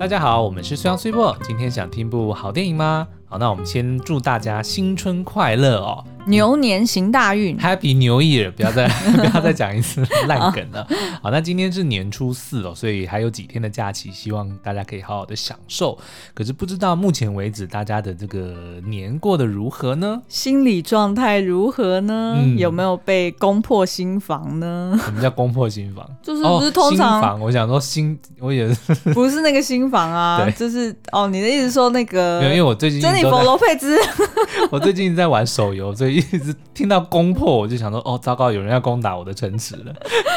大家好，我们是虽阳虽博。今天想听部好电影吗？好，那我们先祝大家新春快乐哦。牛年行大运，Happy New Year！不要再 不要再讲一次 烂梗了。好，那今天是年初四哦，所以还有几天的假期，希望大家可以好好的享受。可是不知道目前为止大家的这个年过得如何呢？心理状态如何呢？嗯、有没有被攻破心房呢？什么叫攻破心房？就是不是通常？房，我想说心，我也是不是那个心房啊，就是哦，你的意思说那个？因为我最近珍妮佛罗佩兹，我最近在玩手游，所以。一直听到攻破，我就想说，哦，糟糕，有人要攻打我的城池了。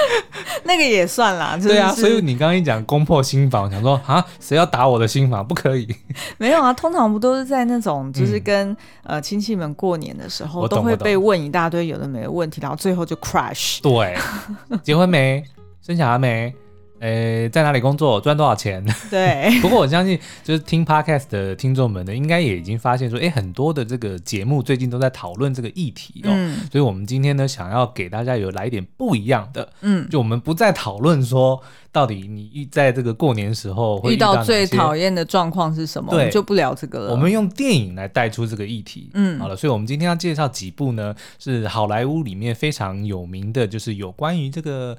那个也算啦，对啊。所以你刚刚一讲攻破新房，我想说啊，谁要打我的新房？不可以。没有啊，通常不都是在那种，就是跟、嗯、呃亲戚们过年的时候，都会被问一大堆有的没的问题，然后最后就 crash。对，结婚没？生小孩没？诶，在哪里工作？赚多少钱？对。不过我相信，就是听 podcast 的听众们呢，应该也已经发现说，诶，很多的这个节目最近都在讨论这个议题哦。嗯。所以，我们今天呢，想要给大家有来一点不一样的，嗯，就我们不再讨论说，到底你在这个过年时候会遇到，遇到最讨厌的状况是什么？对，就不聊这个了。我们用电影来带出这个议题。嗯。好了，所以我们今天要介绍几部呢，是好莱坞里面非常有名的，就是有关于这个。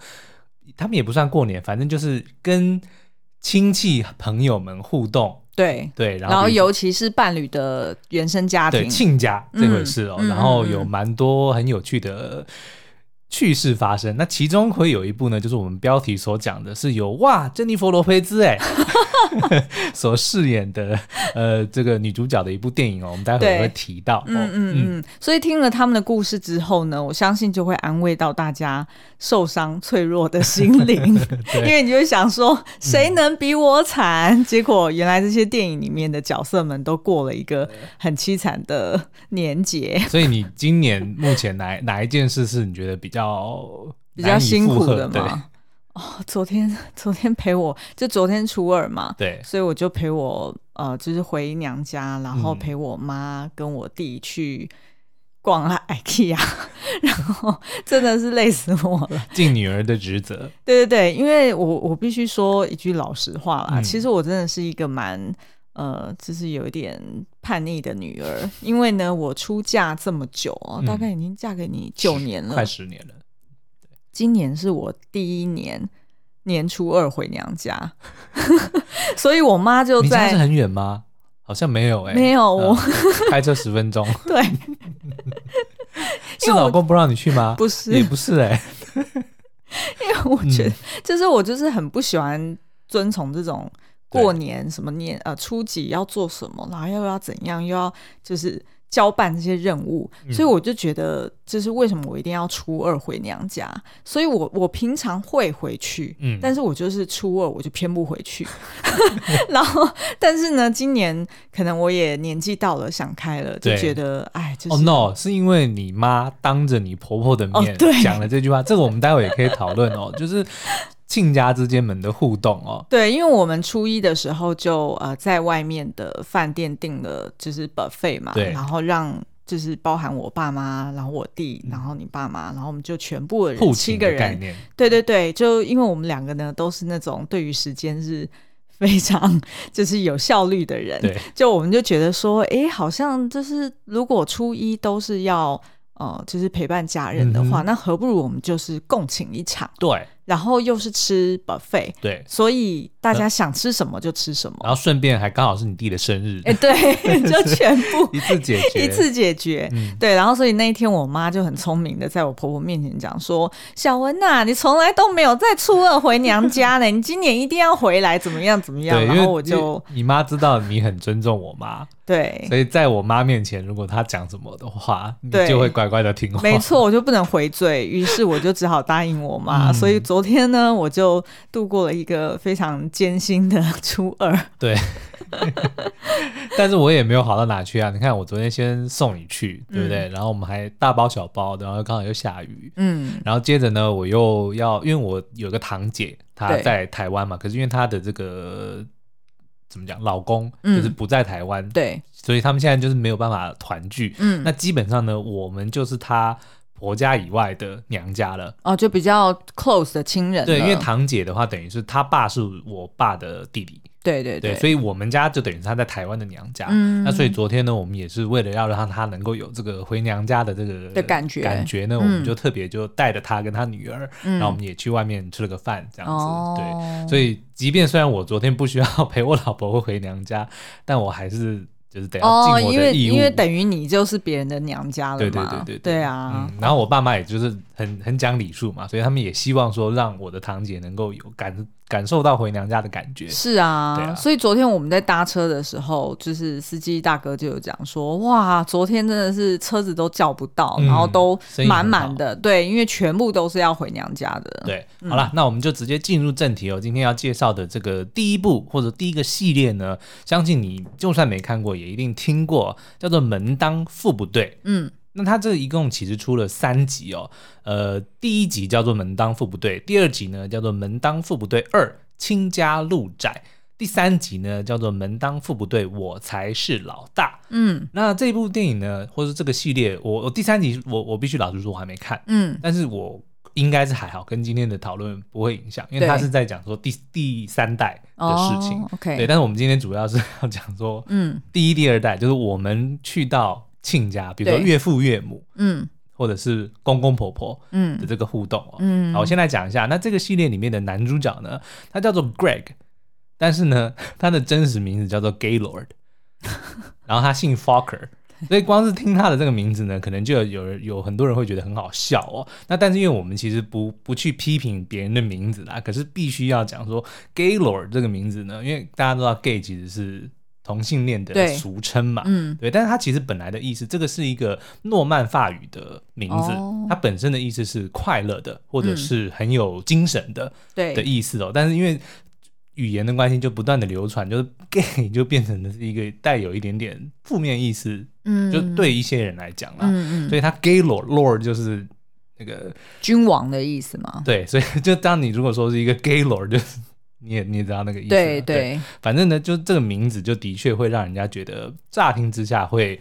他们也不算过年，反正就是跟亲戚朋友们互动，对。对，然后，尤其是伴侣的原生家庭，对亲家这回事哦，嗯、然后有蛮多很有趣的趣事发生。嗯、那其中会有一部呢，就是我们标题所讲的，是由哇，珍妮佛罗菲兹哎。所饰演的呃，这个女主角的一部电影哦，我们待会儿会提到。嗯嗯嗯，嗯，所以听了他们的故事之后呢，我相信就会安慰到大家受伤脆弱的心灵，对因为你就会想说，谁能比我惨？嗯、结果原来这些电影里面的角色们都过了一个很凄惨的年节。所以你今年目前哪哪一件事是你觉得比较比较辛苦的嘛？哦，昨天 昨天陪我就昨天初二嘛，对，所以我就陪我呃，就是回娘家，然后陪我妈跟我弟去逛 IKEA，然后真的是累死我了。尽女儿的职责。对对对，因为我我必须说一句老实话啦，嗯、其实我真的是一个蛮呃，就是有一点叛逆的女儿，因为呢，我出嫁这么久哦，大概已经嫁给你九年了，快十年了。今年是我第一年年初二回娘家，所以我妈就在。你家是很远吗？好像没有哎、欸，没有我、嗯、开车十分钟。对，是老公不让你去吗？不是，也不是哎、欸，因为我觉得，就是我就是很不喜欢遵从这种过年什么年呃初几要做什么，然后又要怎样，又要就是。交办这些任务，所以我就觉得，这是为什么我一定要初二回娘家。所以我我平常会回去，嗯，但是我就是初二我就偏不回去。然后，但是呢，今年可能我也年纪到了，想开了，就觉得，哎，就是哦，no，是因为你妈当着你婆婆的面讲了这句话，这个我们待会也可以讨论哦，就是。亲家之间们的互动哦，对，因为我们初一的时候就呃在外面的饭店订了就是 buffet 嘛，对，然后让就是包含我爸妈，然后我弟，然后你爸妈，然后我们就全部的人七个人，对对对，就因为我们两个呢都是那种对于时间是非常 就是有效率的人，对，就我们就觉得说，哎，好像就是如果初一都是要呃就是陪伴家人的话，嗯、那何不如我们就是共请一场，对。然后又是吃 buffet，对，所以大家想吃什么就吃什么。然后顺便还刚好是你弟的生日，哎，对，就全部一次解决，一次解决。嗯、对，然后所以那一天我妈就很聪明的在我婆婆面前讲说：“小文呐、啊，你从来都没有在初二回娘家呢，你今年一定要回来，怎么样怎么样？”然后我就你妈知道你很尊重我妈，对，所以在我妈面前，如果她讲什么的话，你就会乖乖的听话。没错，我就不能回嘴，于是我就只好答应我妈，嗯、所以。昨天呢，我就度过了一个非常艰辛的初二。对，但是我也没有好到哪去啊！你看，我昨天先送你去，对不对？嗯、然后我们还大包小包的，然后刚好又下雨，嗯。然后接着呢，我又要，因为我有个堂姐，她在台湾嘛，可是因为她的这个怎么讲，老公就是不在台湾，对、嗯，所以他们现在就是没有办法团聚。嗯，那基本上呢，我们就是她。婆家以外的娘家了哦，就比较 close 的亲人。对，因为堂姐的话，等于是她爸是我爸的弟弟对对对，所以我们家就等于是他在台湾的娘家。嗯，那所以昨天呢，我们也是为了要让他能够有这个回娘家的这个的感觉，感觉呢，我们就特别就带着他跟他女儿，然后我们也去外面吃了个饭，这样子。对，所以即便虽然我昨天不需要陪我老婆回娘家，但我还是。就是得要尽我的义务，哦，因为因为等于你就是别人的娘家了嘛。对对对对对，对啊，嗯。然后我爸妈也就是很很讲礼数嘛，所以他们也希望说让我的堂姐能够有感感受到回娘家的感觉。是啊，啊，所以昨天我们在搭车的时候，就是司机大哥就有讲说，哇，昨天真的是车子都叫不到，嗯，然后都满满的。对，因为全部都是要回娘家的。对，嗯，好了，那我们就直接进入正题哦。今天要介绍的这个第一部或者第一个系列呢，相信你就算没看过也。也一定听过，叫做《门当户不对》。嗯，那它这一共其实出了三集哦。呃，第一集叫做《门当户不对》，第二集呢叫做《门当户不对二倾家路窄》，第三集呢叫做《门当户不对我才是老大》。嗯，那这部电影呢，或者这个系列，我我第三集我我必须老实说我还没看。嗯，但是我。应该是还好，跟今天的讨论不会影响，因为他是在讲说第第三代的事情。Oh, OK，对，但是我们今天主要是 要讲说，嗯，第一、第二代，就是我们去到亲家，比如说岳父岳母，嗯，或者是公公婆婆，嗯的这个互动哦。嗯，好，我先来讲一下，那这个系列里面的男主角呢，他叫做 Greg，但是呢，他的真实名字叫做 Gaylord，然后他姓 Fokker。所以光是听他的这个名字呢，可能就有有有很多人会觉得很好笑哦。那但是因为我们其实不不去批评别人的名字啦，可是必须要讲说 Gaylord 这个名字呢，因为大家都知道 gay 其实是同性恋的俗称嘛，嗯，对。但是它其实本来的意思，这个是一个诺曼法语的名字，哦、它本身的意思是快乐的，或者是很有精神的，对、嗯、的意思哦。但是因为语言的关系就不断的流传，就是 gay 就变成了是一个带有一点点负面意思，嗯，就对一些人来讲啦，嗯嗯，所以他 gay lord lord 就是那个君王的意思嘛，对，所以就当你如果说是一个 gay lord，就是你也你也知道那个意思，对对，对，反正呢，就这个名字就的确会让人家觉得乍听之下会。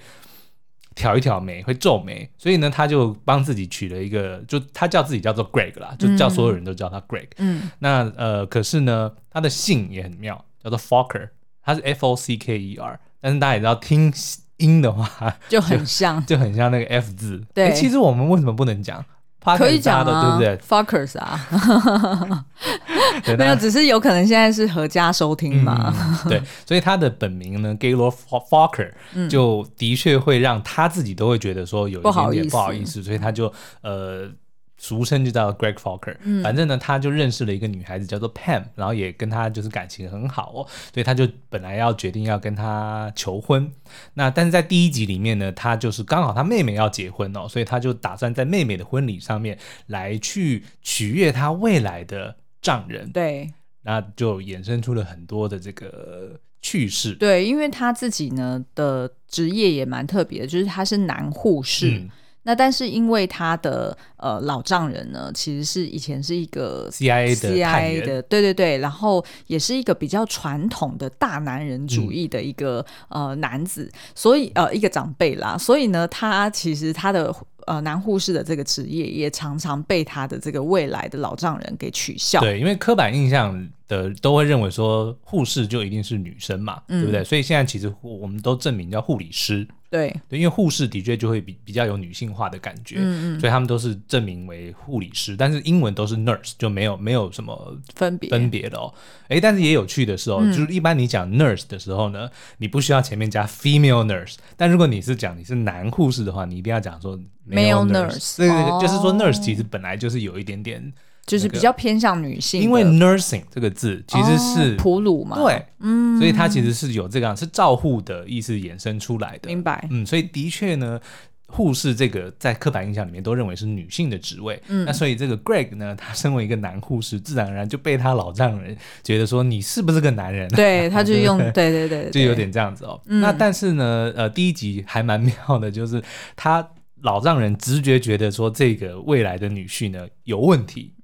挑一挑眉，会皱眉，所以呢，他就帮自己取了一个，就他叫自己叫做 Greg 啦，就叫所有人都叫他 Greg。嗯，那呃，可是呢，他的姓也很妙，叫做 Fokker，他是 F O C K E R，但是大家也知道听音的话就，很像，就很像那个 F 字。对，欸，其实我们为什么不能讲？可以讲的，对不对？Fuckers 啊，没有，只是有可能现在是合家收听嘛。嗯、对，所以他的本名呢，Gaylord Fokker，就的确会让他自己都会觉得说有一点点不好意思，所以他就呃。俗称就叫 Greg Fokker，嗯，反正呢，他就认识了一个女孩子叫做 Pam，然后也跟他就是感情很好哦，所以他就本来要决定要跟他求婚。那但是在第一集里面呢，他就是刚好他妹妹要结婚哦，所以他就打算在妹妹的婚礼上面来去取悦他未来的丈人。对，那就衍生出了很多的这个趣事。对，因为他自己呢的职业也蛮特别的，就是他是男护士。嗯那但是因为他的呃老丈人呢，其实是以前是一个 CIA 的 CIA 的，对对对，然后也是一个比较传统的大男人主义的一个、嗯、呃男子，所以呃一个长辈啦，所以呢，他其实他的呃男护士的这个职业也常常被他的这个未来的老丈人给取笑。对，因为刻板印象的都会认为说护士就一定是女生嘛，嗯、对不对？所以现在其实我们都证明叫护理师。对，对，因为护士的确就会比比较有女性化的感觉，嗯嗯，所以他们都是证明为护理师，但是英文都是 nurse，就没有没有什么分别分别的哦。哎，但是也有趣的是哦，嗯、就是一般你讲 nurse 的时候呢，你不需要前面加 female nurse，但如果你是讲你是男护士的话，你一定要讲说 male nurse，对对对，就是说 nurse 其实本来就是有一点点。就是比较偏向女性，因为 nursing 这个字其实是哺乳嘛，对，嗯，所以它其实是有这个是照护的意思衍生出来的，明白？嗯，所以的确呢，护士这个在刻板印象里面都认为是女性的职位，嗯，那所以这个 Greg 呢，他身为一个男护士，自然而然就被他老丈人觉得说你是不是个男人？对，他就用对对对，就有点这样子哦。那但是呢，呃，第一集还蛮妙的，就是他老丈人直觉觉得说这个未来的女婿呢有问题。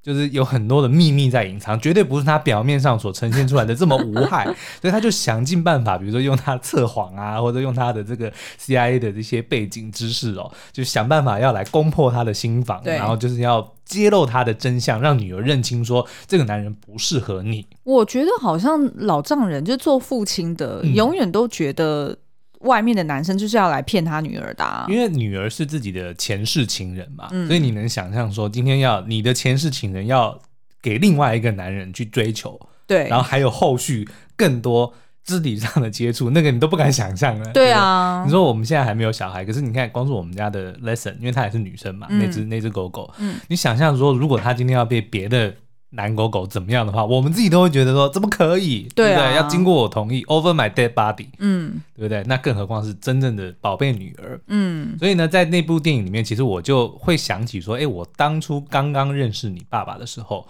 就是有很多的秘密在隐藏，绝对不是他表面上所呈现出来的这么无害，所以他就想尽办法，比如说用他测谎啊，或者用他的这个 CIA 的这些背景知识哦，就想办法要来攻破他的心房，然后就是要揭露他的真相，让女儿认清说这个男人不适合你。我觉得好像老丈人就做父亲的，嗯、永远都觉得。外面的男生就是要来骗他女儿的，啊，因为女儿是自己的前世情人嘛，嗯、所以你能想象说，今天要你的前世情人要给另外一个男人去追求，对，然后还有后续更多肢体上的接触，那个你都不敢想象了。对啊，你说我们现在还没有小孩，可是你看，光是我们家的 Lesson，因为她也是女生嘛，嗯、那只那只狗狗，嗯，你想象说，如果她今天要被别的。男狗狗怎么样的话，我们自己都会觉得说怎么可以，对，不对？要经过我同意，over my dead body，嗯，对不对？那更何况是真正的宝贝女儿，嗯。所以呢，在那部电影里面，其实我就会想起说，哎，我当初刚刚认识你爸爸的时候，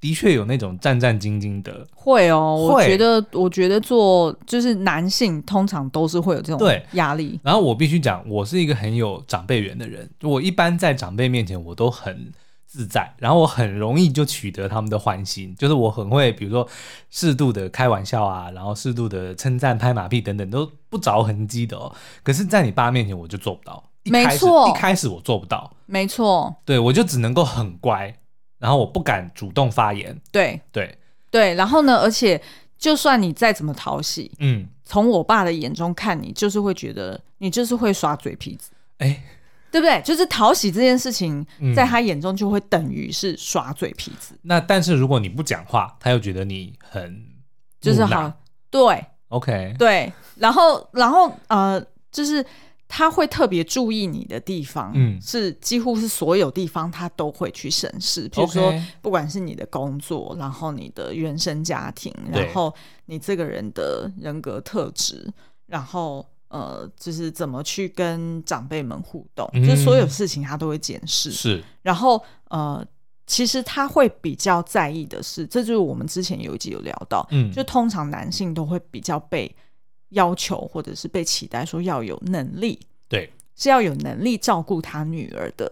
的确有那种战战兢兢的。会哦，会我觉得，我觉得做就是男性通常都是会有这种对压力。然后我必须讲，我是一个很有长辈缘的人，我一般在长辈面前我都很。自在，然后我很容易就取得他们的欢心，就是我很会，比如说适度的开玩笑啊，然后适度的称赞、拍马屁等等，都不着痕迹的哦。可是，在你爸面前，我就做不到。没错，一开始我做不到。没错，对，我就只能够很乖，然后我不敢主动发言。对对对，然后呢，而且就算你再怎么讨喜，嗯，从我爸的眼中看你，就是会觉得你就是会耍嘴皮子。哎。对不对？就是讨喜这件事情，在他眼中就会等于是耍嘴皮子。嗯、那但是如果你不讲话，他又觉得你很就是好对，OK 对。然后然后呃，就是他会特别注意你的地方，嗯，是几乎是所有地方他都会去审视。比如说，不管是你的工作，然后你的原生家庭，然后你这个人的人格特质，然后。呃，就是怎么去跟长辈们互动，嗯、就是所有事情他都会检视。是，然后呃，其实他会比较在意的是，这就是我们之前有一集有聊到，嗯，就通常男性都会比较被要求或者是被期待说要有能力，对，是要有能力照顾他女儿的，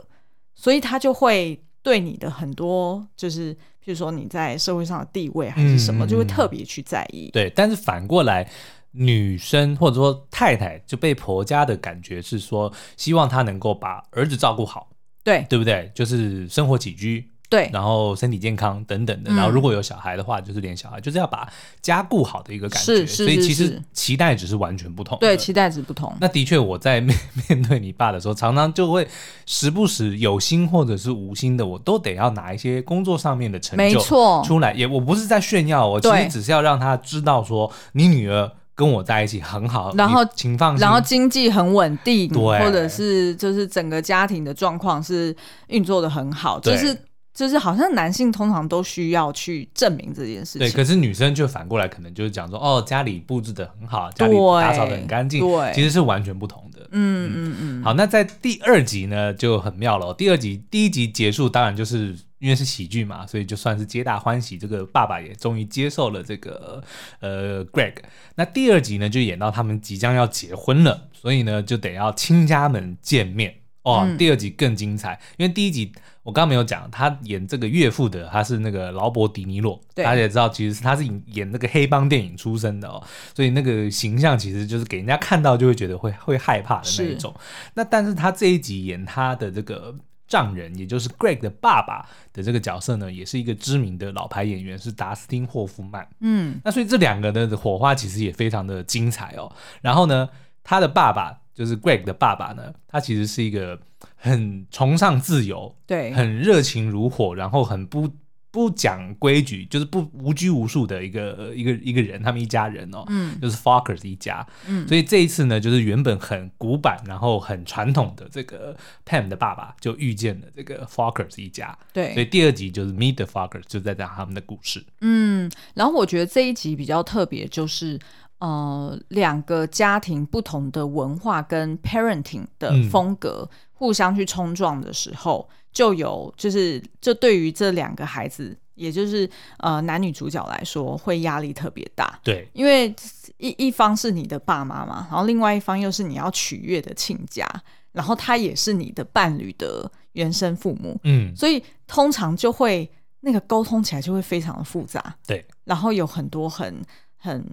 所以他就会对你的很多，就是譬如说你在社会上的地位还是什么，嗯、就会特别去在意。对，但是反过来。女生或者说太太就被婆家的感觉是说，希望她能够把儿子照顾好，对对不对？就是生活起居。对，然后身体健康等等的，然后如果有小孩的话，就是连小孩，就是要把家顾好的一个感觉。所以其实期待值是完全不同。对，期待值不同。那的确，我在面面对你爸的时候，常常就会时不时有心或者是无心的，我都得要拿一些工作上面的成就出来。也我不是在炫耀，我其实只是要让他知道说，你女儿跟我在一起很好，然后请放心，然后经济很稳定，对，或者是就是整个家庭的状况是运作的很好，就是。就是好像男性通常都需要去证明这件事情，对。可是女生就反过来，可能就是讲说，哦，家里布置的很好，家里打扫的很干净，对，其实是完全不同的。嗯嗯嗯。好，那在第二集呢就很妙了。第二集第一集结束，当然就是因为是喜剧嘛，所以就算是皆大欢喜。这个爸爸也终于接受了这个呃 Greg。那第二集呢就演到他们即将要结婚了，所以呢就得要亲家们见面。哦，第二集更精彩，嗯、因为第一集我刚刚没有讲，他演这个岳父的，他是那个劳勃·迪尼洛，大家也知道，其实是他是演那个黑帮电影出身的哦，所以那个形象其实就是给人家看到就会觉得会会害怕的那一种。那但是他这一集演他的这个丈人，也就是 Greg 的爸爸的这个角色呢，也是一个知名的老牌演员，是达斯汀·霍夫曼。嗯，那所以这两个的火花其实也非常的精彩哦。然后呢，他的爸爸。就是 Greg 的爸爸呢，他其实是一个很崇尚自由，对，很热情如火，然后很不不讲规矩，就是不无拘无束的一个一个一个人。他们一家人哦，嗯，就是 Fockers 一家，嗯，所以这一次呢，就是原本很古板，然后很传统的这个 Pam 的爸爸就遇见了这个 Fockers 一家，对，所以第二集就是 Meet the Fockers，就在讲他们的故事。嗯，然后我觉得这一集比较特别，就是。呃，两个家庭不同的文化跟 parenting 的风格互相去冲撞的时候，嗯、就有就是就对于这两个孩子，也就是呃男女主角来说，会压力特别大。对，因为一一方是你的爸妈嘛，然后另外一方又是你要取悦的亲家，然后他也是你的伴侣的原生父母。嗯，所以通常就会那个沟通起来就会非常的复杂。对，然后有很多很很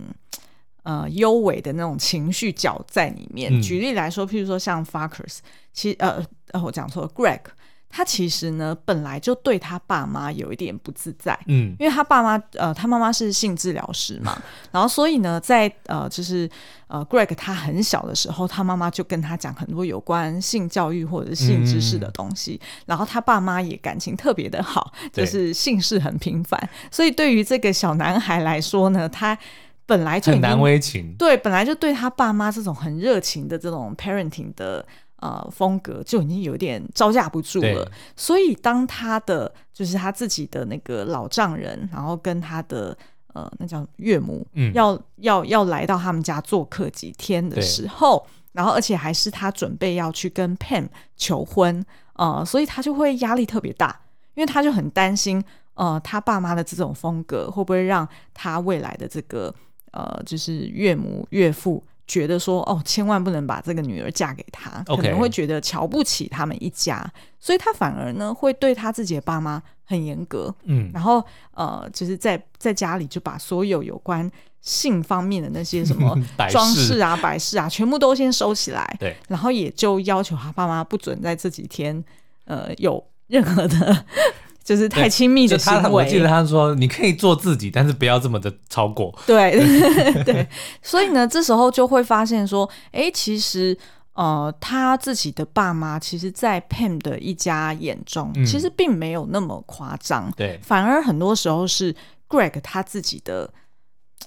呃幽微的那种情绪角在里面。嗯、举例来说，譬如说像 Farkers，其实呃呃我讲错了，Greg。他其实呢，本来就对他爸妈有一点不自在，嗯，因为他爸妈，呃，他妈妈是性治疗师嘛，然后所以呢，在呃，就是呃，Greg 他很小的时候，他妈妈就跟他讲很多有关性教育或者是性知识的东西，嗯、然后他爸妈也感情特别的好，就是性事很频繁，所以对于这个小男孩来说呢，他本来就很难为情，对，本来就对他爸妈这种很热情的这种 parenting 的。呃，风格就已经有点招架不住了。所以当他的就是他自己的那个老丈人，然后跟他的呃那叫岳母，嗯，要要要来到他们家做客几天的时候，然后而且还是他准备要去跟 Pam 求婚，呃，所以他就会压力特别大，因为他就很担心，呃，他爸妈的这种风格会不会让他未来的这个呃，就是岳母岳父。觉得说哦，千万不能把这个女儿嫁给他.可能会觉得瞧不起他们一家，所以他反而呢会对他自己的爸妈很严格，嗯，然后呃，就是在在家里就把所有有关性方面的那些什么 装饰啊、摆饰啊，全部都先收起来，对，然后也就要求他爸妈不准在这几天呃有任何的。就是太亲密的行为。我记得他说：“你可以做自己，但是不要这么的超过。”对 对对，所以呢，这时候就会发现说：“哎、欸，其实呃，他自己的爸妈，其实，在 Pam 的一家眼中，嗯、其实并没有那么夸张。对，反而很多时候是 Greg 他自己的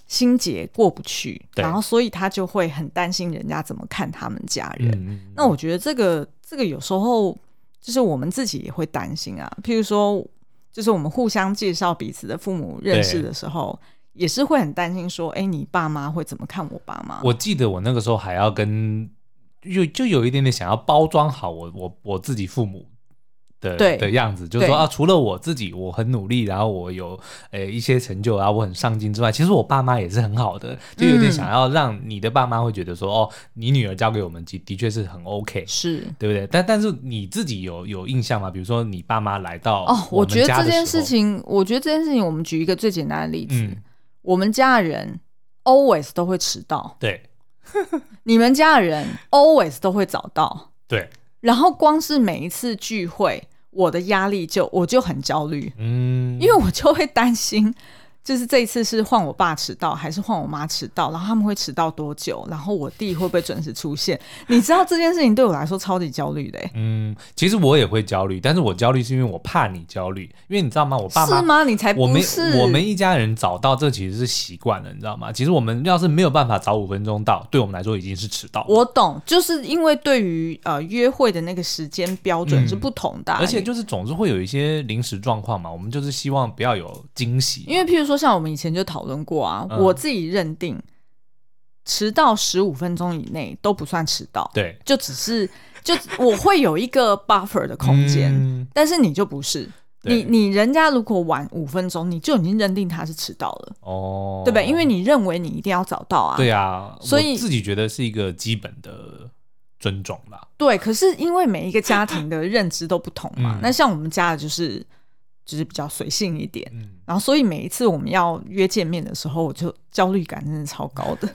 心结过不去，然后所以他就会很担心人家怎么看他们家人。嗯、那我觉得这个这个有时候。就是我们自己也会担心啊，譬如说，就是我们互相介绍彼此的父母认识的时候，也是会很担心说，哎，你爸妈会怎么看我爸妈？我记得我那个时候还要跟，就就有一点点想要包装好我我我自己父母。的对的样子，就是说啊，除了我自己我很努力，然后我有诶、欸、一些成就啊，我很上进之外，其实我爸妈也是很好的，就有点想要让你的爸妈会觉得说，嗯、哦，你女儿交给我们，的的确是很 OK，是。对不对？但但是你自己有有印象吗？比如说你爸妈来到哦，我觉得这件事情，我觉得这件事情，我们举一个最简单的例子，嗯、我们家的人 always 都会迟到，对，你们家的人 always 都会早到，对。然后光是每一次聚会，我的压力就我就很焦虑，嗯，因为我就会担心。就是这一次是换我爸迟到，还是换我妈迟到？然后他们会迟到多久？然后我弟会不会准时出现？你知道这件事情对我来说超级焦虑的。嗯，其实我也会焦虑，但是我焦虑是因为我怕你焦虑，因为你知道吗？我爸妈是吗？你才。我们我们一家人早到，这其实是习惯了，你知道吗？其实我们要是没有办法早五分钟到，对我们来说已经是迟到。我懂，就是因为对于呃约会的那个时间标准是不同的，嗯，而且就是总是会有一些临时状况嘛，我们就是希望不要有惊喜，因为譬如说。像我们以前就讨论过啊，嗯、我自己认定迟到十五分钟以内都不算迟到，对，就只是就我会有一个 buffer 的空间，嗯、但是你就不是，对。你你人家如果晚五分钟，你就已经认定他是迟到了，哦，对不对？因为你认为你一定要早到啊，对啊，所以自己觉得是一个基本的尊重吧。对，可是因为每一个家庭的认知都不同嘛，嗯、那像我们家的就是。就是比较随性一点，嗯、然后所以每一次我们要约见面的时候，我就焦虑感真的超高的。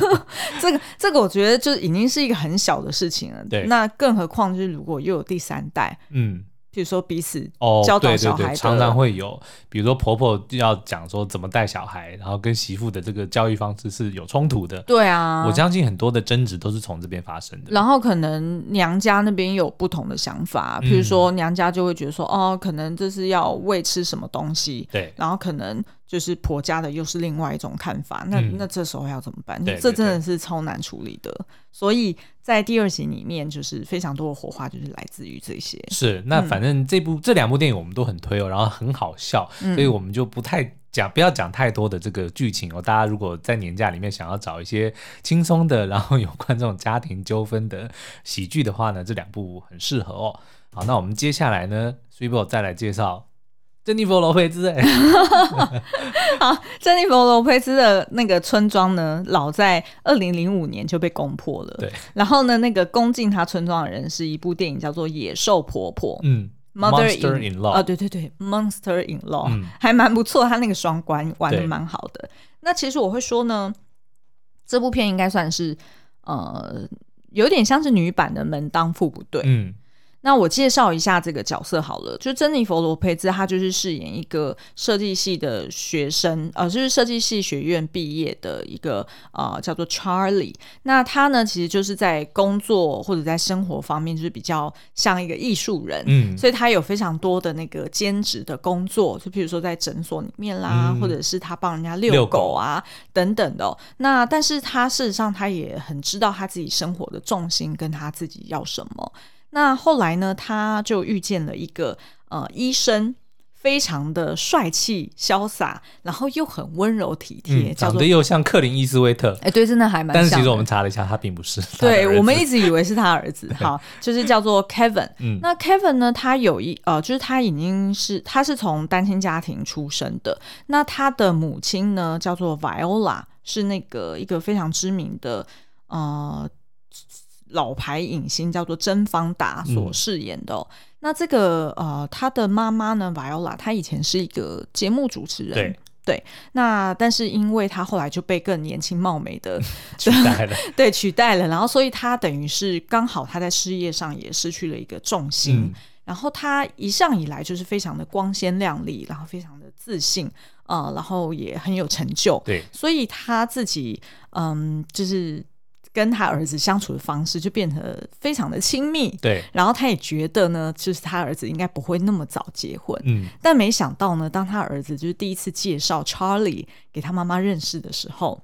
这个这个，我觉得就已经是一个很小的事情了。对，那更何况就是如果又有第三代，嗯。比如说彼此教导小孩，哦，对对对，常常会有，比如说婆婆要讲说怎么带小孩，然后跟媳妇的这个教育方式是有冲突的。对啊，我相信很多的争执都是从这边发生的。然后可能娘家那边有不同的想法，比如说娘家就会觉得说，嗯、哦，可能这是要喂吃什么东西，对，然后可能。就是婆家的又是另外一种看法，那那这时候要怎么办？嗯、这真的是超难处理的。所以在第二集里面，就是非常多的火花，就是来自于这些。是，那反正这部、嗯、这两部电影我们都很推哦，然后很好笑，所以我们就不太讲，不要讲太多的这个剧情哦。大家如果在年假里面想要找一些轻松的，然后有关这种家庭纠纷的喜剧的话呢，这两部很适合哦。好，那我们接下来呢，Swibo 再来介绍。珍妮佛罗佩兹，哎，好，珍妮佛罗佩兹的那个村庄呢，老在二零零五年就被攻破了。对，然后呢，那个攻进他村庄的人是一部电影叫做《野兽婆婆》。嗯，Monster in Law，啊，对对对，Monster in Law，嗯，还蛮不错，他那个双关玩的蛮好的。那其实我会说呢，这部片应该算是呃，有点像是女版的《门当户不对》。嗯。那我介绍一下这个角色好了，就珍妮佛罗佩兹，她就是饰演一个设计系的学生，呃，就是设计系学院毕业的一个呃，叫做 Charlie。那他呢，其实就是在工作或者在生活方面，就是比较像一个艺术人，嗯，所以他有非常多的那个兼职的工作，就譬如说在诊所里面啦，嗯、或者是他帮人家遛狗啊狗等等的、哦。那但是他事实上他也很知道他自己生活的重心跟他自己要什么。那后来呢，他就遇见了一个呃医生，非常的帅气潇洒，然后又很温柔体贴，长得又像克林伊斯威特。哎，对，真的还蛮像。但是其实我们查了一下，他并不是。对，我们一直以为是他儿子，好，就是叫做 Kevin。嗯，那 Kevin 呢，他有一呃，就是他已经是他是从单亲家庭出生的。那他的母亲呢，叫做 Viola，是那个一个非常知名的呃。老牌影星叫做甄方达所饰演的、哦。嗯，那这个呃，他的妈妈呢，Viola，她以前是一个节目主持人，对，对，那但是因为她后来就被更年轻貌美的 取代了，对，取代了，然后所以她等于是刚好她在事业上也失去了一个重心，嗯、然后她一向以来就是非常的光鲜亮丽，然后非常的自信，呃，然后也很有成就，对，所以她自己嗯，就是。跟他儿子相处的方式就变得非常的亲密，对。然后他也觉得呢，就是他儿子应该不会那么早结婚，嗯。但没想到呢，当他儿子就是第一次介绍 Charlie 给他妈妈认识的时候，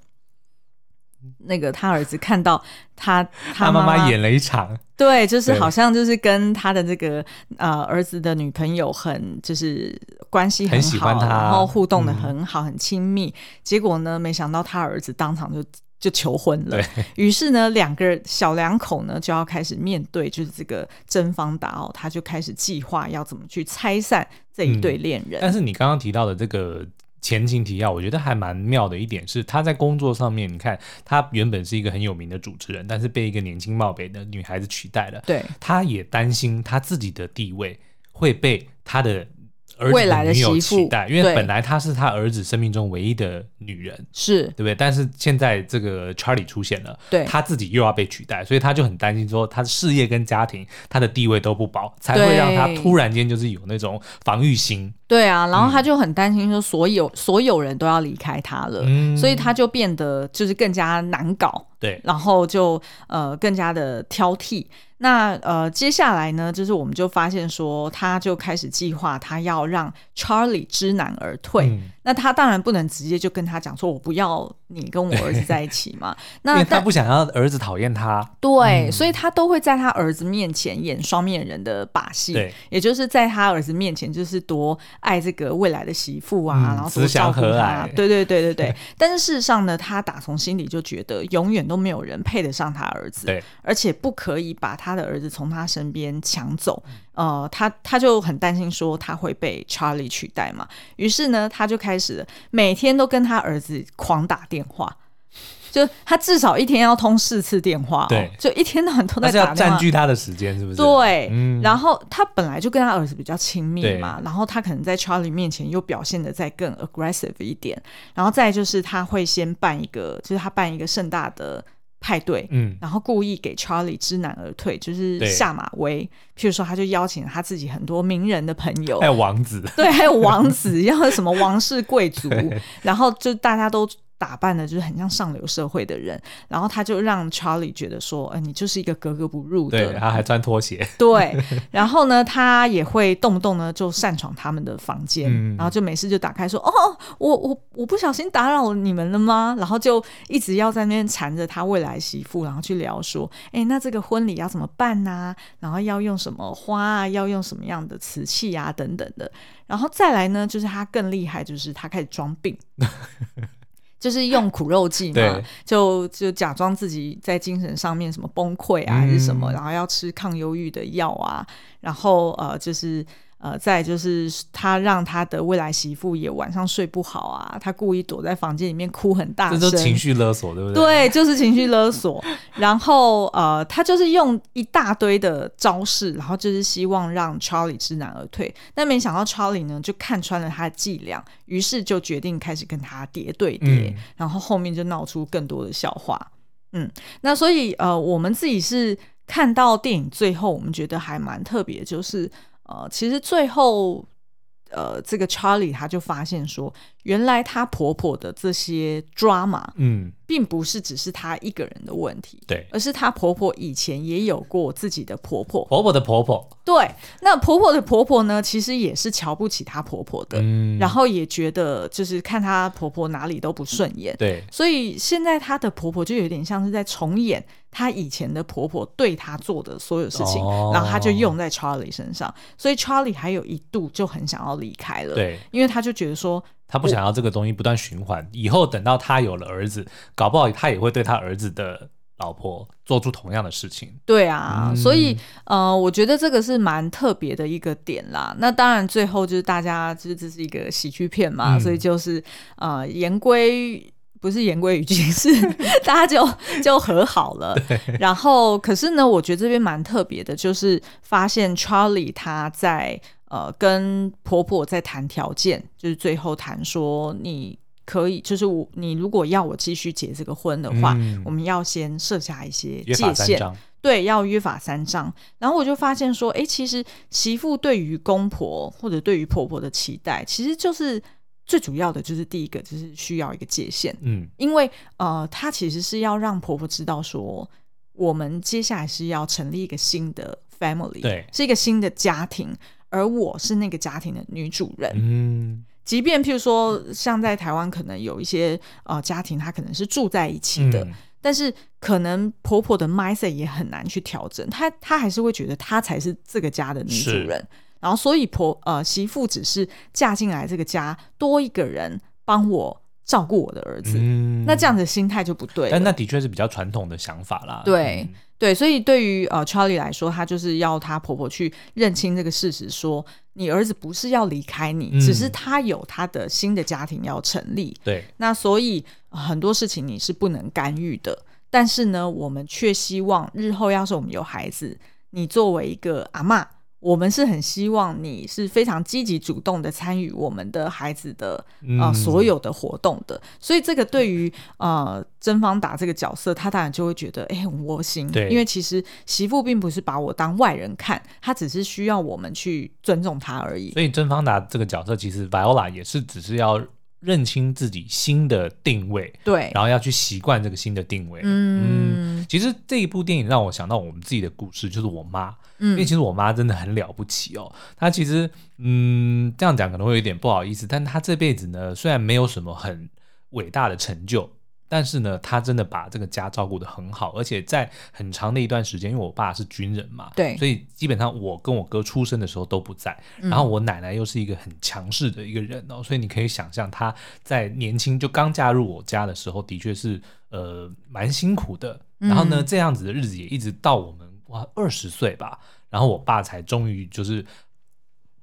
那个他儿子看到他他妈妈演了一场，对，就是好像就是跟他的这个呃儿子的女朋友很就是关系很好，很喜欢他，然后互动的很好，嗯、很亲密。结果呢，没想到他儿子当场就。就求婚了，于是呢，两个小两口呢就要开始面对，就是这个甄方达哦，他就开始计划要怎么去拆散这一对恋人。嗯。但是你刚刚提到的这个前情提要，我觉得还蛮妙的一点是，他在工作上面，你看他原本是一个很有名的主持人，但是被一个年轻貌美的女孩子取代了。对，他也担心他自己的地位会被他的。未来的媳妇，因为本来她是他儿子生命中唯一的女人，是对不对？但是现在这个 Charlie 出现了，对，他自己又要被取代，所以他就很担心，说他的事业跟家庭，他的地位都不保，才会让他突然间就是有那种防御心。对啊，然后他就很担心，说所有、嗯、所有人都要离开他了，嗯，所以他就变得就是更加难搞，对，然后就呃更加的挑剔。那呃，接下来呢，就是我们就发现说，他就开始计划，他要让 Charlie 知难而退。嗯。那他当然不能直接就跟他讲说，我不要你跟我儿子在一起嘛。那因为他不想要儿子讨厌他。对，嗯，所以他都会在他儿子面前演双面人的把戏。对，也就是在他儿子面前，就是多爱这个未来的媳妇啊，嗯，然后多照顾他。对对对对对。但是事实上呢，他打从心里就觉得，永远都没有人配得上他儿子。对，而且不可以把。他的儿子从他身边抢走，呃，他他就很担心说他会被 Charlie 取代嘛，于是呢，他就开始每天都跟他儿子狂打电话，就他至少一天要通四次电话，对，就一天到晚都在打电话，占据他的时间是不是？对，嗯，然后他本来就跟他儿子比较亲密嘛，然后他可能在 Charlie 面前又表现的再更 aggressive 一点，然后再就是他会先办一个，就是他办一个盛大的。派对，嗯，然后故意给 Charlie 知难而退，就是下马威。譬如说，他就邀请他自己很多名人的朋友，还有王子，对，还有王子，要什么王室贵族，然后就大家都。打扮的就是很像上流社会的人，然后他就让 Charlie 觉得说，呃，你就是一个格格不入的。对，他还穿拖鞋。对，然后呢，他也会动不动呢就擅闯他们的房间，嗯，然后就没事就打开说，哦，我我我不小心打扰了你们了吗？然后就一直要在那边缠着他未来媳妇，然后去聊说，哎，那这个婚礼要怎么办啊？然后要用什么花啊？要用什么样的瓷器啊？等等的。然后再来呢，就是他更厉害，就是他开始装病。就是用苦肉计嘛，就就假装自己在精神上面什么崩溃啊，还是什么，然后要吃抗忧郁的药啊，然后呃，就是呃，再就是他让他的未来媳妇也晚上睡不好啊，他故意躲在房间里面哭很大声，这都情绪勒索，对不对？对，就是情绪勒索。然后呃，他就是用一大堆的招式，然后就是希望让 Charlie 知难而退。但没想到 Charlie 呢，就看穿了他的伎俩，于是就决定开始跟他叠对叠，嗯、然后后面就闹出更多的笑话。嗯，那所以呃，我们自己是看到电影最后，我们觉得还蛮特别，就是。呃，其实最后，呃，这个查理他就发现说，原来她婆婆的这些 drama，嗯，并不是只是她一个人的问题，对，而是她婆婆以前也有过自己的婆婆，婆婆的婆婆，对，那婆婆的婆婆呢，其实也是瞧不起她婆婆的，嗯，然后也觉得就是看她婆婆哪里都不顺眼，对，所以现在她的婆婆就有点像是在重演。她以前的婆婆对她做的所有事情，哦、然后她就用在 Charlie 身上，所以 Charlie 还有一度就很想要离开了。对，因为他就觉得说，他不想要这个东西不断循环，以后等到他有了儿子，搞不好他也会对他儿子的老婆做出同样的事情。对啊，嗯、所以呃，我觉得这个是蛮特别的一个点啦。那当然，最后就是大家就是这是一个喜剧片嘛，嗯、所以就是呃，言归。不是言归于尽，是大家就就和好了。然后，可是呢，我觉得这边蛮特别的，就是发现 Charlie 他在呃跟婆婆在谈条件，就是最后谈说你可以，就是我你如果要我继续结这个婚的话，嗯、我们要先设下一些界限，对，要约法三章。然后我就发现说，哎，其实媳妇对于公婆或者对于婆婆的期待，其实就是。最主要的就是第一个，就是需要一个界限，嗯，因为呃，她其实是要让婆婆知道说，我们接下来是要成立一个新的 family，对，是一个新的家庭，而我是那个家庭的女主人，嗯，即便譬如说，像在台湾，可能有一些呃家庭，她可能是住在一起的，嗯，但是可能婆婆的 mindset 也很难去调整，她她还是会觉得她才是这个家的女主人。然后，所以婆呃媳妇只是嫁进来这个家，多一个人帮我照顾我的儿子，嗯、那这样子心态就不对。但那的确是比较传统的想法啦。对、嗯、对，所以对于呃 Charlie 来说，他就是要他婆婆去认清这个事实，说你儿子不是要离开你，嗯、只是他有他的新的家庭要成立。对，那所以、呃、很多事情你是不能干预的，但是呢，我们却希望日后要是我们有孩子，你作为一个阿嬷。我们是很希望你是非常积极主动的参与我们的孩子的啊、呃、所有的活动的，所以这个对于呃甄方达这个角色，他当然就会觉得哎很窝心，对，因为其实媳妇并不是把我当外人看，他只是需要我们去尊重他而已。所以甄方达这个角色其实 Viola 也是只是要认清自己新的定位，对，然后要去习惯这个新的定位。嗯，嗯，其实这一部电影让我想到我们自己的故事，就是我妈。因为其实我妈真的很了不起哦，她其实，嗯，这样讲可能会有点不好意思，但她这辈子呢，虽然没有什么很伟大的成就，但是呢，他真的把这个家照顾得很好，而且在很长的一段时间，因为我爸是军人嘛，对，所以基本上我跟我哥出生的时候都不在，然后我奶奶又是一个很强势的一个人哦，所以你可以想象她在年轻就刚嫁入我家的时候，的确是呃蛮辛苦的，然后呢，这样子的日子也一直到我们。哇，二十岁吧，然后我爸才终于就是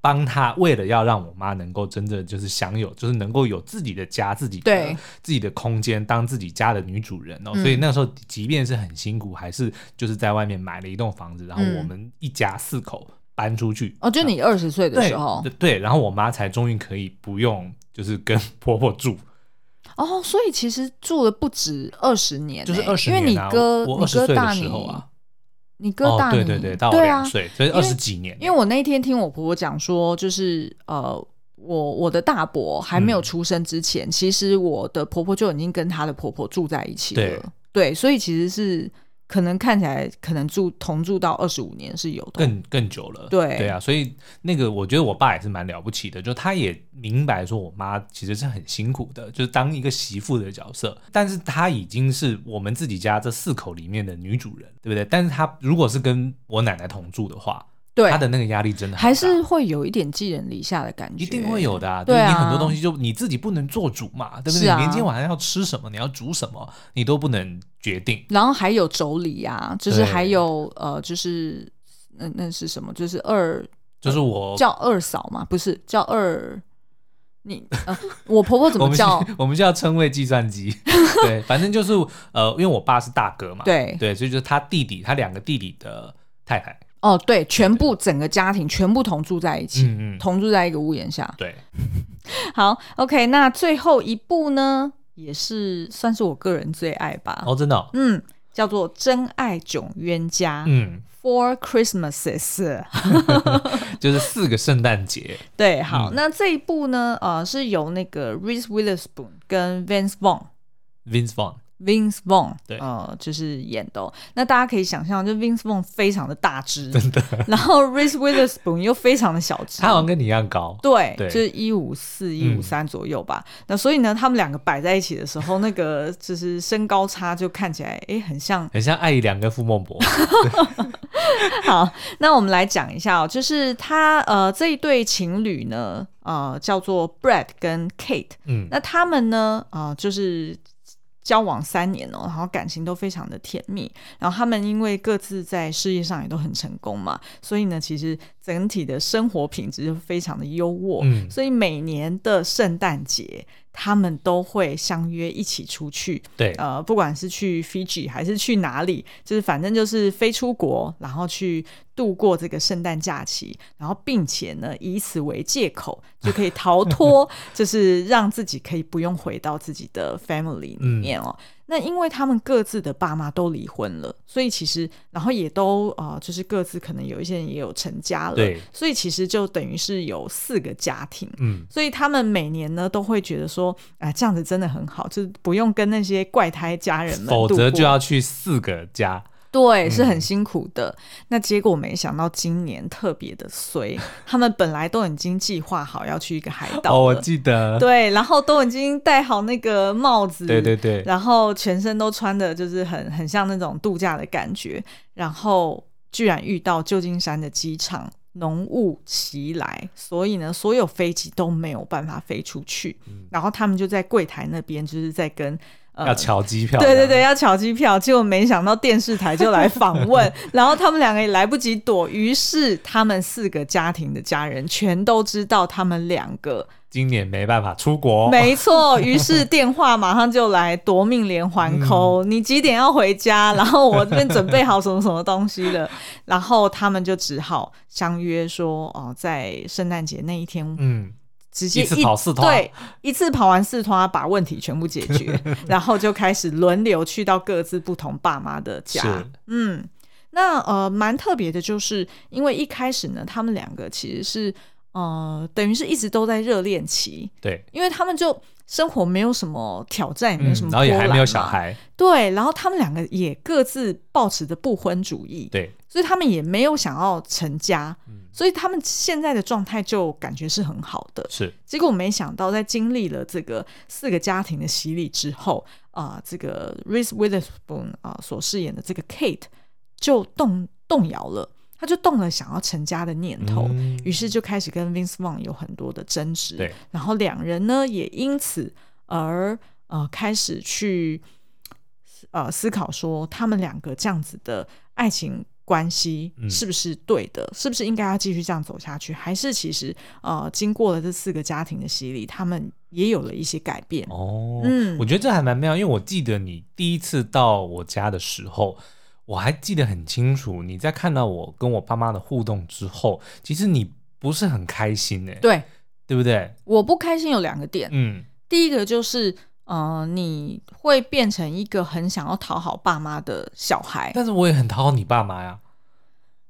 帮他，为了要让我妈能够真的就是享有，就是能够有自己的家，自己的对自己的空间，当自己家的女主人哦。嗯、所以那时候，即便是很辛苦，还是就是在外面买了一栋房子，然后我们一家四口搬出去。哦，就你二十岁的时候，对，对，然后我妈才终于可以不用就是跟婆婆住。哦，所以其实住了不止二十年，就是二十年、啊，因为你哥，我二十岁的时候啊。你哥大你，哦、对对对，大我两岁，啊、所以二十几年。因为我那天听我婆婆讲说，就是呃，我我的大伯还没有出生之前，嗯、其实我的婆婆就已经跟她的婆婆住在一起了。对，对，所以其实是。可能看起来可能住同住到二十五年是有的，更更久了。对对啊，所以那个我觉得我爸也是蛮了不起的，就他也明白说我妈其实是很辛苦的，就是当一个媳妇的角色，但是她已经是我们自己家这四口里面的女主人，对不对？但是她如果是跟我奶奶同住的话。对他的那个压力真的还是会有一点寄人篱下的感觉，一定会有的啊。对啊，你很多东西就你自己不能做主嘛，对不对？你连今天晚上要吃什么，你要煮什么，你都不能决定。然后还有妯娌啊，就是还有呃，就是那那是什么？就是二就是我叫二嫂嘛，不是叫二。你 呃，我婆婆怎么叫？我们，我们叫称谓计算机。对，反正就是呃，因为我爸是大哥嘛，对对，所以就是他弟弟，他两个弟弟的太太。哦，对，全部整个家庭全部同住在一起，嗯嗯，同住在一个屋檐下。对，好，OK，那最后一部呢，也是算是我个人最爱吧。哦，真的，哦，嗯，叫做《真爱囧冤家》。嗯。Four Christmases，就是四个圣诞节。对，好，嗯、那这一部呢，呃，是由那个 Reese Witherspoon 跟 Vince Vaughn，Vince Vaughn。Vince Vaughn，对，呃，就是演的、哦。那大家可以想象，就 Vince Vaughn 非常的大只，真的。然后 Reese Witherspoon 又非常的小只，他好像跟你一样高，对，对就是一五四、一五三左右吧。嗯、那所以呢，他们两个摆在一起的时候，那个就是身高差就看起来，哎，很像，很像艾怡良跟傅孟博。好，那我们来讲一下哦，就是他呃这一对情侣呢，呃叫做 Brad 跟 Kate，嗯，那他们呢，啊、呃、就是。交往三年哦，然后感情都非常的甜蜜，然后他们因为各自在事业上也都很成功嘛，所以呢，其实整体的生活品质就非常的优渥。嗯，所以每年的圣诞节，他们都会相约一起出去。对，呃，不管是去 Fiji 还是去哪里，就是反正就是飞出国，然后去度过这个圣诞假期，然后并且呢，以此为借口就可以逃脱，就是让自己可以不用回到自己的 family 里面哦。嗯。那因为他们各自的爸妈都离婚了，所以其实然后也都呃，就是各自可能有一些人也有成家了，对，所以其实就等于是有四个家庭，嗯，所以他们每年呢都会觉得说，哎、呃，这样子真的很好，就是不用跟那些怪胎家人们，否则就要去四个家。对，是很辛苦的。嗯、那结果没想到今年特别的衰，他们本来都已经计划好要去一个海岛。哦，我记得。对，然后都已经戴好那个帽子。对对对。然后全身都穿的就是很很像那种度假的感觉。然后居然遇到旧金山的机场浓雾袭来，所以呢，所有飞机都没有办法飞出去。嗯、然后他们就在柜台那边，就是在跟。要抢机票，对对对，要抢机票，结果没想到电视台就来访问，然后他们两个也来不及躲，于是他们四个家庭的家人全都知道他们两个。今年没办法出国，没错，于是电话马上就来夺命连环嗯、你几点要回家？然后我这边准备好什么什么东西了，然后他们就只好相约说，哦，在圣诞节那一天，嗯。直接一,一次跑四趟，对，一次跑完四趟，把问题全部解决，然后就开始轮流去到各自不同爸妈的家。嗯，那呃，蛮特别的，就是因为一开始呢，他们两个其实是呃，等于是一直都在热恋期。对，因为他们就生活没有什么挑战，也没有什么、嗯，然后也还没有小孩。对，然后他们两个也各自抱持着不婚主义。对，所以他们也没有想要成家。嗯所以他们现在的状态就感觉是很好的，是。结果没想到，在经历了这个四个家庭的洗礼之后，啊、呃，这个 Reese Witherspoon 啊、呃、所饰演的这个 Kate 就动动摇了，他就动了想要成家的念头，嗯、于是就开始跟 Vince Vaughn 有很多的争执，对。然后两人呢也因此而呃开始去呃思考说，他们两个这样子的爱情。关系是不是对的？嗯、是不是应该要继续这样走下去？还是其实呃，经过了这四个家庭的洗礼，他们也有了一些改变哦。嗯，我觉得这还蛮妙，因为我记得你第一次到我家的时候，我还记得很清楚。你在看到我跟我爸妈的互动之后，其实你不是很开心呢？对，对不对？我不开心有两个点，嗯，第一个就是。嗯、呃，你会变成一个很想要讨好爸妈的小孩，但是我也很讨好你爸妈呀，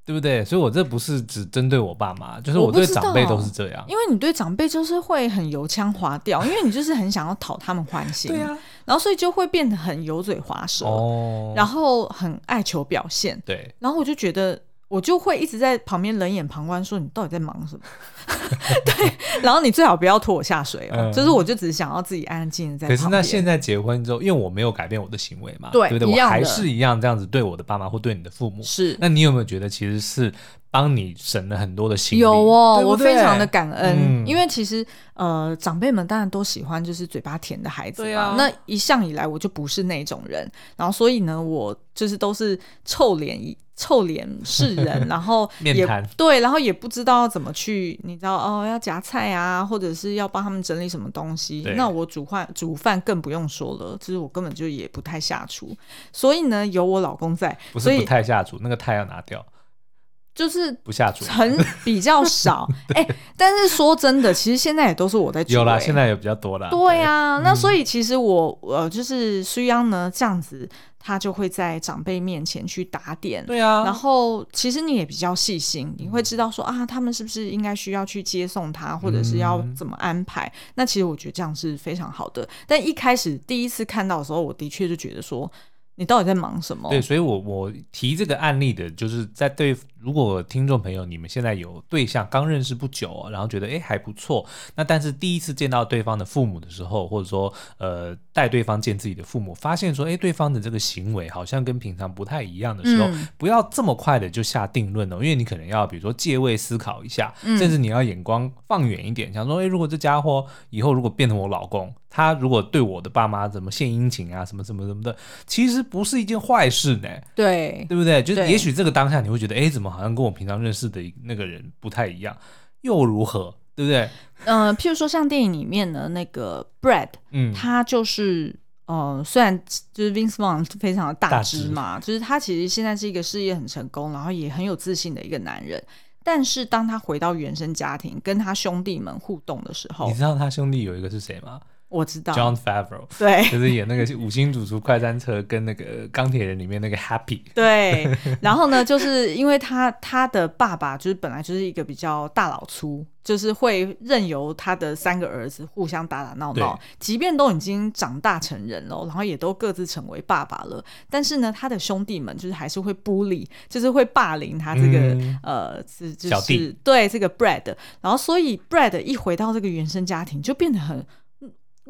对不对？所以，我这不是只针对我爸妈，就是我对长辈都是这样。因为你对长辈就是会很油腔滑调，因为你就是很想要讨他们欢心，对啊，然后所以就会变得很油嘴滑舌，哦，然后很爱求表现，对，然后我就觉得。我就会一直在旁边冷眼旁观，说你到底在忙什么？对，然后你最好不要拖我下水哦。嗯、就是我就只是想要自己安安静静在。可是那现在结婚之后，因为我没有改变我的行为嘛，对，对不对？我还是一样这样子对我的爸妈或对你的父母。是。那你有没有觉得其实是帮你省了很多的心力。有哦，对对我非常的感恩，嗯、因为其实呃，长辈们当然都喜欢就是嘴巴甜的孩子嘛。对啊、那一向以来我就不是那种人，然后所以呢，我就是都是臭脸臭脸示人，然后也对，然后也不知道怎么去，你知道哦，要夹菜啊，或者是要帮他们整理什么东西。那我煮饭煮饭更不用说了，其实我根本就也不太下厨。所以呢，有我老公在，不是不太下厨，那个太要拿掉。就是不下厨，很 比较少哎、欸，但是说真的，其实现在也都是我在煮、欸。有啦，现在也比较多啦。对啊，对那所以其实我呃，就是苏央呢这样子，他就会在长辈面前去打点。对啊，然后其实你也比较细心，你会知道说啊，他们是不是应该需要去接送他，或者是要怎么安排？嗯、那其实我觉得这样是非常好的。但一开始第一次看到的时候，我的确就觉得说。你到底在忙什么？对，所以我我提这个案例的，就是在对，如果听众朋友你们现在有对象，刚认识不久，然后觉得哎还不错，那但是第一次见到对方的父母的时候，或者说呃带对方见自己的父母，发现说哎对方的这个行为好像跟平常不太一样的时候，嗯、不要这么快的就下定论哦，因为你可能要比如说借位思考一下，嗯、甚至你要眼光放远一点，想说哎如果这家伙以后如果变成我老公。他如果对我的爸妈怎么献殷勤啊，什么什么什么的，其实不是一件坏事呢。对，对不对？就是也许这个当下你会觉得，哎，怎么好像跟我平常认识的那个人不太一样，又如何？对不对？嗯、呃，譬如说像电影里面的那个 Brad，嗯，他就是呃，虽然就是 Vince Vaughn 非常的大只嘛，只，就是他其实现在是一个事业很成功，然后也很有自信的一个男人。但是当他回到原生家庭，跟他兄弟们互动的时候，你知道他兄弟有一个是谁吗？我知道，John Favreau，对，就是演那个五星主厨快餐车跟那个钢铁人里面那个 Happy，对。然后呢，就是因为他他的爸爸就是本来就是一个比较大老粗，就是会任由他的三个儿子互相打打闹闹，即便都已经长大成人了，然后也都各自成为爸爸了，但是呢，他的兄弟们就是还是会 bully，就是会霸凌他这个、嗯、呃，是就是对这个 Brad，然后所以 Brad 一回到这个原生家庭就变得很。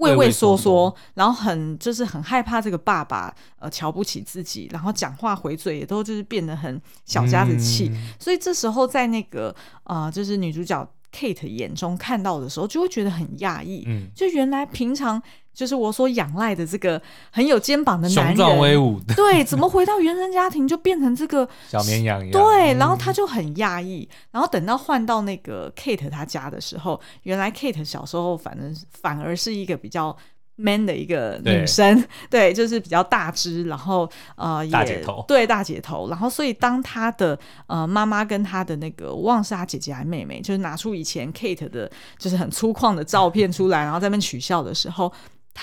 畏畏缩缩，然后很就是很害怕这个爸爸呃瞧不起自己，然后讲话回嘴也都就是变得很小家子气，嗯、所以这时候在那个呃就是女主角 Kate 眼中看到的时候，就会觉得很讶异，嗯，就原来平常。就是我所仰赖的这个很有肩膀的男人，雄壮威武的，对，怎么回到原生家庭就变成这个小绵羊一样？对，然后他就很讶异。然后等到换到那个 Kate 他家的时候，原来 Kate 小时候反正反而是一个比较 man 的一个女生，对，对，就是比较大只，然后呃也大姐头，对，大姐头。然后所以当他的呃妈妈跟他的那个我忘是他姐姐还是妹妹，就是拿出以前 Kate 的就是很粗犷的照片出来，然后在那边取笑的时候。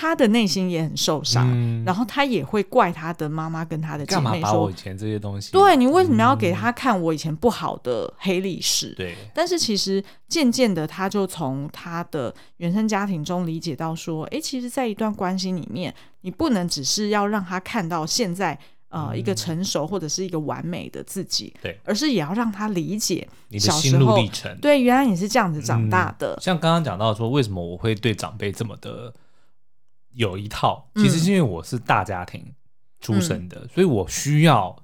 他的内心也很受伤，嗯、然后他也会怪他的妈妈跟他的姐妹说：“干嘛把我以前这些东西？对，你为什么要给他看我以前不好的黑历史？”对。但是其实渐渐的，他就从他的原生家庭中理解到说：“哎，其实，在一段关系里面，你不能只是要让他看到现在呃一个成熟或者是一个完美的自己，对，而是也要让他理解你的心路历程。对，原来你是这样子长大的。嗯、像刚刚讲到说，为什么我会对长辈这么的。有一套，其实是因为我是大家庭出身的，嗯、所以我需要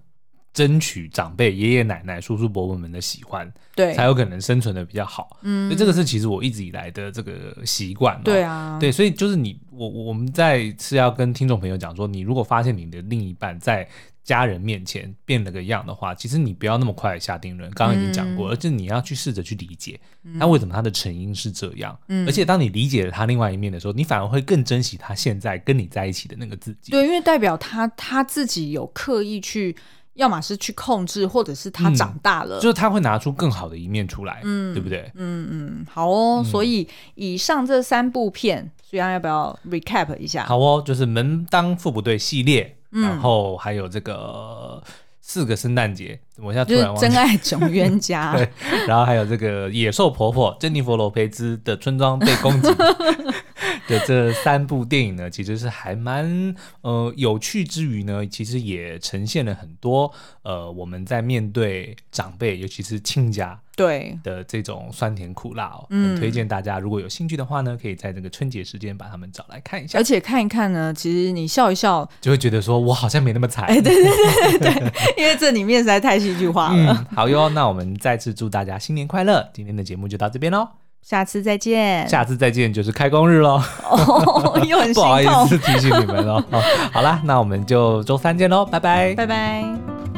争取长辈、爷爷奶奶、叔叔伯伯们的喜欢，对，才有可能生存的比较好。嗯，所以这个是其实我一直以来的这个习惯。对啊，对，所以就是你，我，我们在是要跟听众朋友讲说，你如果发现你的另一半在。家人面前变了个样的话，其实你不要那么快下定论。刚刚已经讲过，嗯、而是你要去试着去理解他为什么他的成因是这样。嗯、而且当你理解了他另外一面的时候，你反而会更珍惜他现在跟你在一起的那个自己。对，因为代表他他自己有刻意去，要么是去控制，或者是他长大了，嗯、就是他会拿出更好的一面出来，嗯，对不对？嗯嗯，好哦。嗯、所以以上这三部片，苏央要不要 recap 一下？好哦，就是门当户不对系列。然后还有这个四个圣诞节，我现在突然忘记。真爱总冤家。对，然后还有这个野兽婆婆珍妮佛罗培兹的村庄被攻击，的这三部电影呢，其实是还蛮呃有趣之余呢，其实也呈现了很多呃我们在面对长辈，尤其是亲家对的这种酸甜苦辣哦。嗯，推荐大家如果有兴趣的话呢，可以在这个春节时间把他们找来看一下。而且看一看呢，其实你笑一笑，就会觉得说我好像没那么惨。哎，对对对对对，因为这里面实在太戏剧化了。嗯，好哟，那我们再次祝大家新年快乐！今天的节目就到这边喽。下次再见，下次再见就是开工日喽。哦，又很不好意思提醒你们喽。好啦，那我们就周三见喽，拜拜，拜拜。